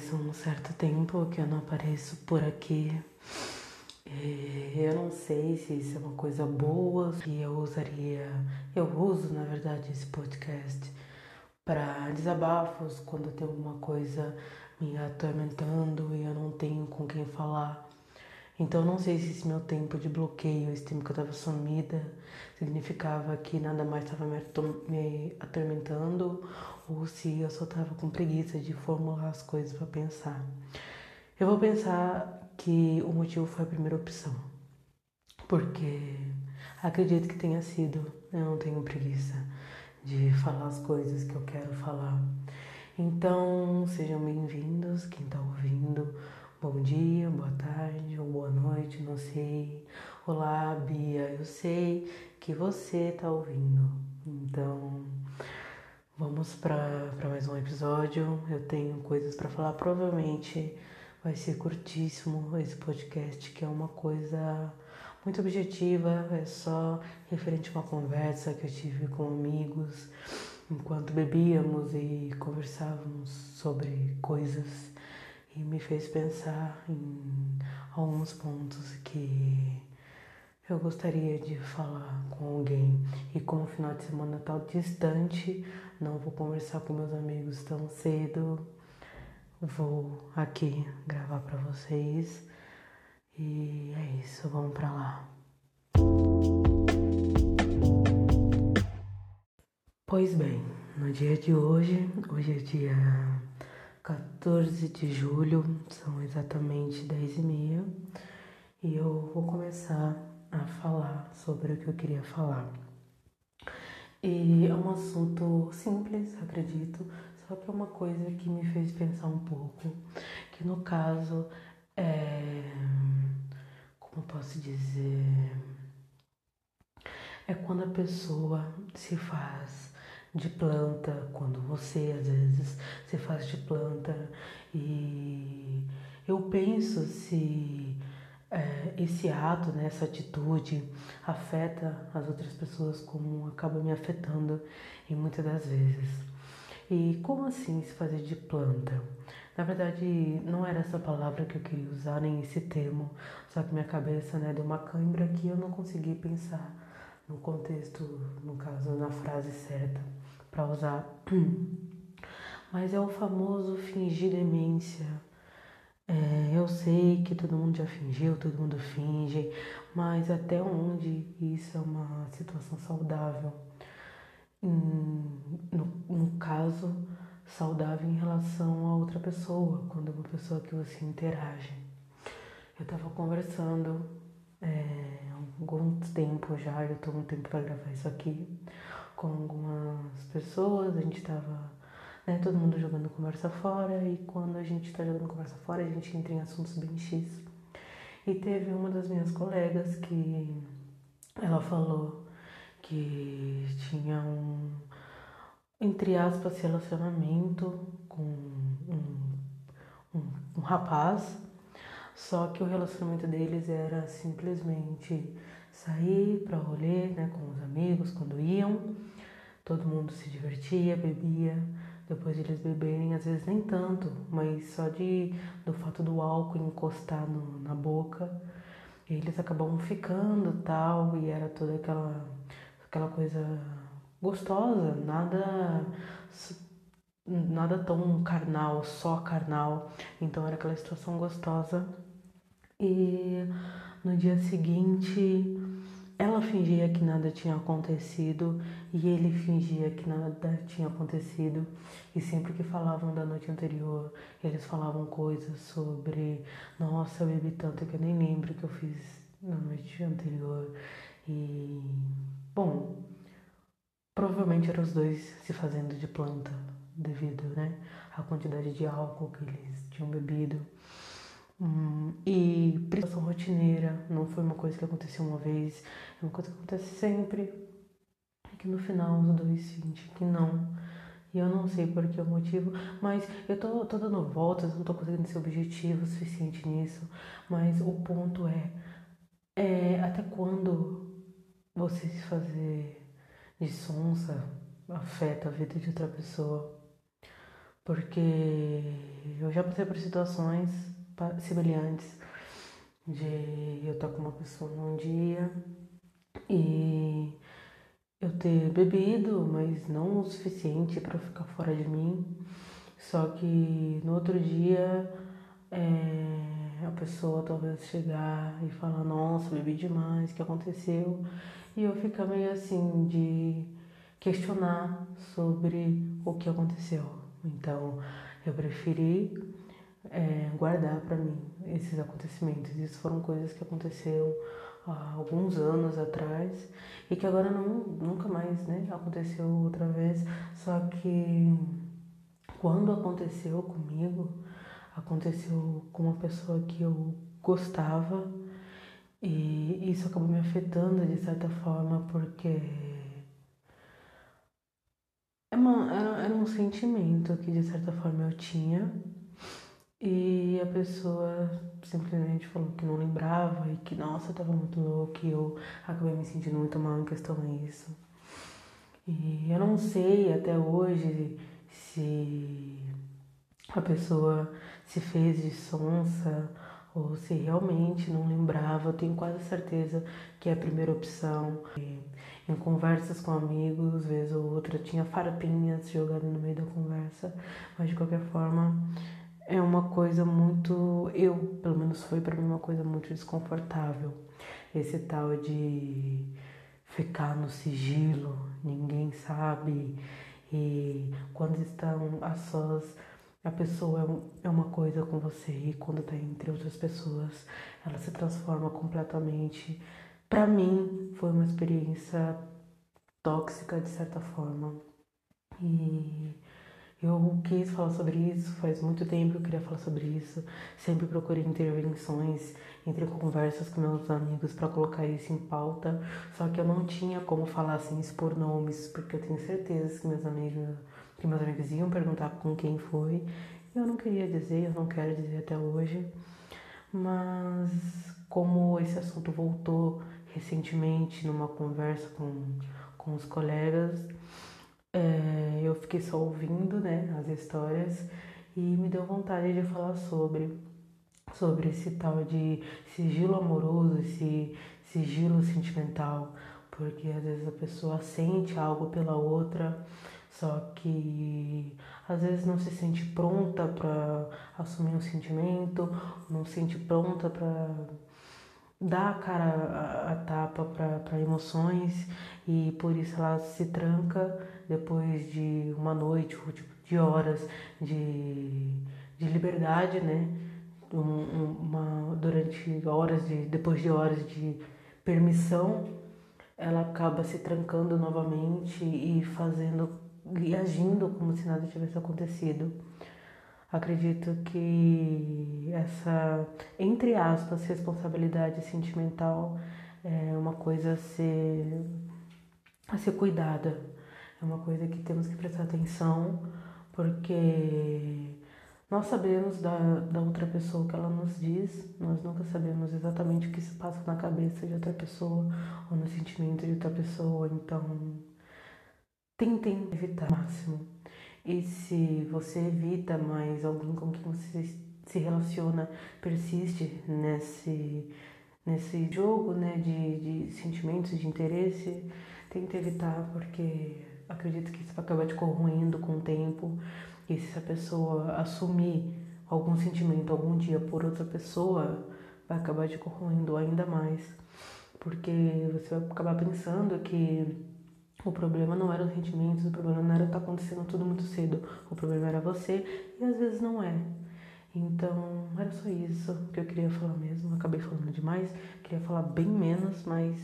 faz um certo tempo que eu não apareço por aqui. Eu não sei se isso é uma coisa boa, que eu usaria. Eu uso, na verdade, esse podcast para desabafos quando tenho alguma coisa me atormentando e eu não tenho com quem falar. Então não sei se esse meu tempo de bloqueio, esse tempo que eu estava sumida, significava que nada mais estava me atormentando ou se eu só estava com preguiça de formular as coisas para pensar. Eu vou pensar que o motivo foi a primeira opção, porque acredito que tenha sido. Eu não tenho preguiça de falar as coisas que eu quero falar. Então sejam bem-vindos, quem está ouvindo Bom dia, boa tarde ou boa noite, não sei. Olá, Bia, eu sei que você tá ouvindo. Então, vamos para mais um episódio. Eu tenho coisas para falar, provavelmente vai ser curtíssimo esse podcast, que é uma coisa muito objetiva, é só referente a uma conversa que eu tive com amigos enquanto bebíamos e conversávamos sobre coisas e me fez pensar em alguns pontos que eu gostaria de falar com alguém. E como o final de semana tá distante, não vou conversar com meus amigos tão cedo. Vou aqui gravar para vocês. E é isso, vamos para lá. Pois bem, no dia de hoje, hoje é dia 14 de julho, são exatamente 10 e meia, e eu vou começar a falar sobre o que eu queria falar. E é um assunto simples, acredito, só que é uma coisa que me fez pensar um pouco, que no caso é. Como posso dizer? É quando a pessoa se faz de planta, quando você às vezes se faz de planta e eu penso se é, esse ato, né, essa atitude afeta as outras pessoas como acaba me afetando em muitas das vezes. E como assim se fazer de planta? Na verdade, não era essa palavra que eu queria usar, nem esse termo, só que minha cabeça né, deu uma cãibra que eu não consegui pensar no contexto, no caso, na frase certa para usar. Mas é o famoso fingir demência. É, eu sei que todo mundo já fingiu, todo mundo finge, mas até onde isso é uma situação saudável? No, no caso, saudável em relação a outra pessoa, quando é uma pessoa que você interage. Eu estava conversando é, algum tempo já, eu estou um tempo para gravar isso aqui, com algumas pessoas, a gente tava né, todo mundo jogando conversa fora e quando a gente tá jogando conversa fora, a gente entra em assuntos bem X. E teve uma das minhas colegas que ela falou que tinha um, entre aspas, relacionamento com um, um, um rapaz, só que o relacionamento deles era simplesmente sair para rolê né, com os amigos quando iam Todo mundo se divertia, bebia. Depois de eles beberem, às vezes nem tanto, mas só de do fato do álcool encostar no, na boca, eles acabavam ficando tal, e era toda aquela, aquela coisa gostosa, nada nada tão carnal, só carnal. Então era aquela situação gostosa. E no dia seguinte ela fingia que nada tinha acontecido e ele fingia que nada tinha acontecido. E sempre que falavam da noite anterior, eles falavam coisas sobre: Nossa, eu bebi tanto que eu nem lembro o que eu fiz na noite anterior. E, bom, provavelmente eram os dois se fazendo de planta devido né, à quantidade de álcool que eles tinham bebido. Hum, e prestação rotineira, não foi uma coisa que aconteceu uma vez, é uma coisa que acontece sempre. E que no final os dois sentem que não. E eu não sei por que o motivo, mas eu tô, tô dando voltas, não tô conseguindo ser objetivo o suficiente nisso. Mas o ponto é, é até quando você se fazer de sonsa afeta a vida de outra pessoa. porque eu já passei por situações semelhantes de eu estar com uma pessoa num dia e eu ter bebido, mas não o suficiente para ficar fora de mim. Só que no outro dia é, a pessoa talvez chegar e falar, nossa, bebi demais, o que aconteceu? E eu ficar meio assim de questionar sobre o que aconteceu. Então eu preferi é, guardar para mim esses acontecimentos. Isso foram coisas que aconteceram há alguns anos atrás e que agora não, nunca mais né, aconteceu outra vez. Só que quando aconteceu comigo, aconteceu com uma pessoa que eu gostava e isso acabou me afetando de certa forma porque era, era um sentimento que de certa forma eu tinha e a pessoa simplesmente falou que não lembrava e que, nossa, tava muito louca e eu acabei me sentindo muito mal em questão a isso. E eu não sei até hoje se a pessoa se fez de sonsa ou se realmente não lembrava. Eu tenho quase certeza que é a primeira opção. E em conversas com amigos, vez ou outra, tinha farpinhas jogadas no meio da conversa, mas de qualquer forma é uma coisa muito, eu, pelo menos foi para mim uma coisa muito desconfortável. Esse tal de ficar no sigilo, ninguém sabe. E quando estão a sós, a pessoa é, é uma coisa com você e quando está entre outras pessoas, ela se transforma completamente. Para mim, foi uma experiência tóxica de certa forma. E eu quis falar sobre isso, faz muito tempo que eu queria falar sobre isso. Sempre procurei intervenções, entre conversas com meus amigos para colocar isso em pauta. Só que eu não tinha como falar sem expor nomes, porque eu tenho certeza que meus amigos, que meus amigos iam perguntar com quem foi. Eu não queria dizer, eu não quero dizer até hoje. Mas como esse assunto voltou recentemente numa conversa com, com os colegas, é, eu fiquei só ouvindo né, as histórias e me deu vontade de falar sobre, sobre esse tal de sigilo amoroso, esse sigilo sentimental, porque às vezes a pessoa sente algo pela outra, só que às vezes não se sente pronta para assumir um sentimento, não se sente pronta para dar a cara a, a tapa para emoções e por isso ela se tranca depois de uma noite tipo, de horas de, de liberdade, né? Um, uma, durante horas de depois de horas de permissão ela acaba se trancando novamente e fazendo e agindo como se nada tivesse acontecido Acredito que essa, entre aspas, responsabilidade sentimental é uma coisa a ser, a ser cuidada. É uma coisa que temos que prestar atenção, porque nós sabemos da, da outra pessoa que ela nos diz, nós nunca sabemos exatamente o que se passa na cabeça de outra pessoa ou no sentimento de outra pessoa, então tentem evitar o máximo. E se você evita, mas alguém com quem você se relaciona persiste nesse, nesse jogo né, de, de sentimentos, de interesse, tenta evitar, porque acredito que isso vai acabar te corroendo com o tempo. E se a pessoa assumir algum sentimento algum dia por outra pessoa, vai acabar te corroendo ainda mais. Porque você vai acabar pensando que o problema não eram os sentimentos, o problema não era estar tá acontecendo tudo muito cedo. O problema era você e às vezes não é. Então, era só isso que eu queria falar mesmo. acabei falando demais, queria falar bem menos, mas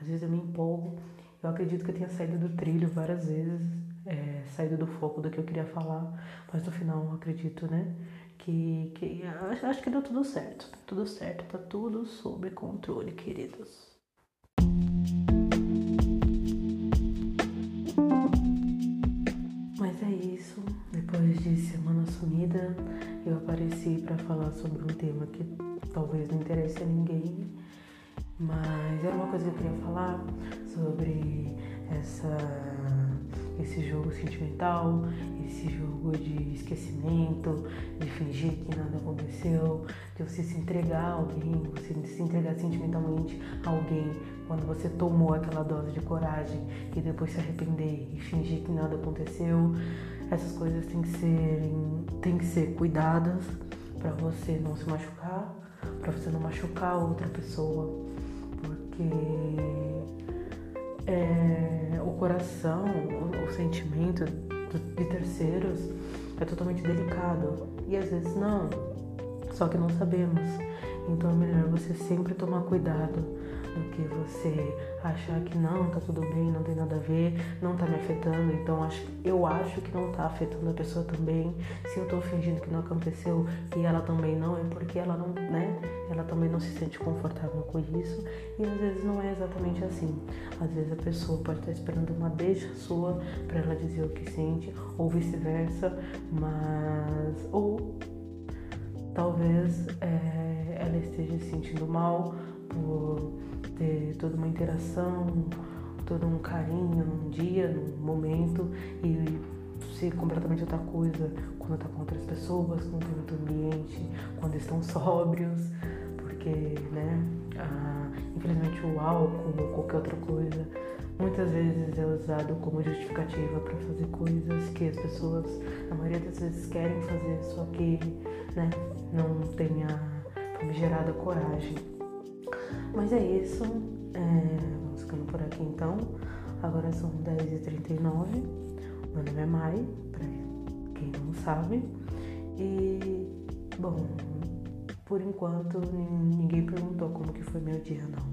às vezes eu me empolgo. Eu acredito que eu tenha saído do trilho várias vezes, é, saído do foco do que eu queria falar, mas no final acredito, né? Que, que acho que deu tudo certo. Tá tudo certo, tá tudo sob controle, queridos. Depois de semana sumida, eu apareci para falar sobre um tema que talvez não interesse a ninguém, mas era uma coisa que eu queria falar sobre essa esse jogo sentimental, esse jogo de esquecimento, de fingir que nada aconteceu, de você se entregar a alguém, você se entregar sentimentalmente a alguém quando você tomou aquela dose de coragem e depois se arrepender e fingir que nada aconteceu. Essas coisas têm que ser, têm que ser cuidadas para você não se machucar, para você não machucar outra pessoa, porque é, o coração, o, o sentimento de terceiros é totalmente delicado e às vezes não, só que não sabemos. Então é melhor você sempre tomar cuidado do que você achar que não, tá tudo bem, não tem nada a ver, não tá me afetando. Então acho, eu acho que não tá afetando a pessoa também. Se eu tô fingindo que não aconteceu e ela também não, é porque ela não, né? Ela também não se sente confortável com isso. E às vezes não é exatamente assim. Às vezes a pessoa pode estar esperando uma deixa sua para ela dizer o que sente, ou vice-versa, mas. Ou talvez é, ela esteja se sentindo mal por ter toda uma interação, todo um carinho num dia, num momento e ser completamente outra coisa quando está com outras pessoas, quando tem outro ambiente, quando estão sóbrios, porque, né, infelizmente o álcool ou qualquer outra coisa muitas vezes é usado como justificativa para fazer coisas que as pessoas, a maioria das vezes, querem fazer, só que, né, não tem a coragem. Mas é isso. É, vamos ficando por aqui então. Agora são 10h39. Meu nome é Mai, pra quem não sabe. E, bom, por enquanto ninguém perguntou como que foi meu dia, não.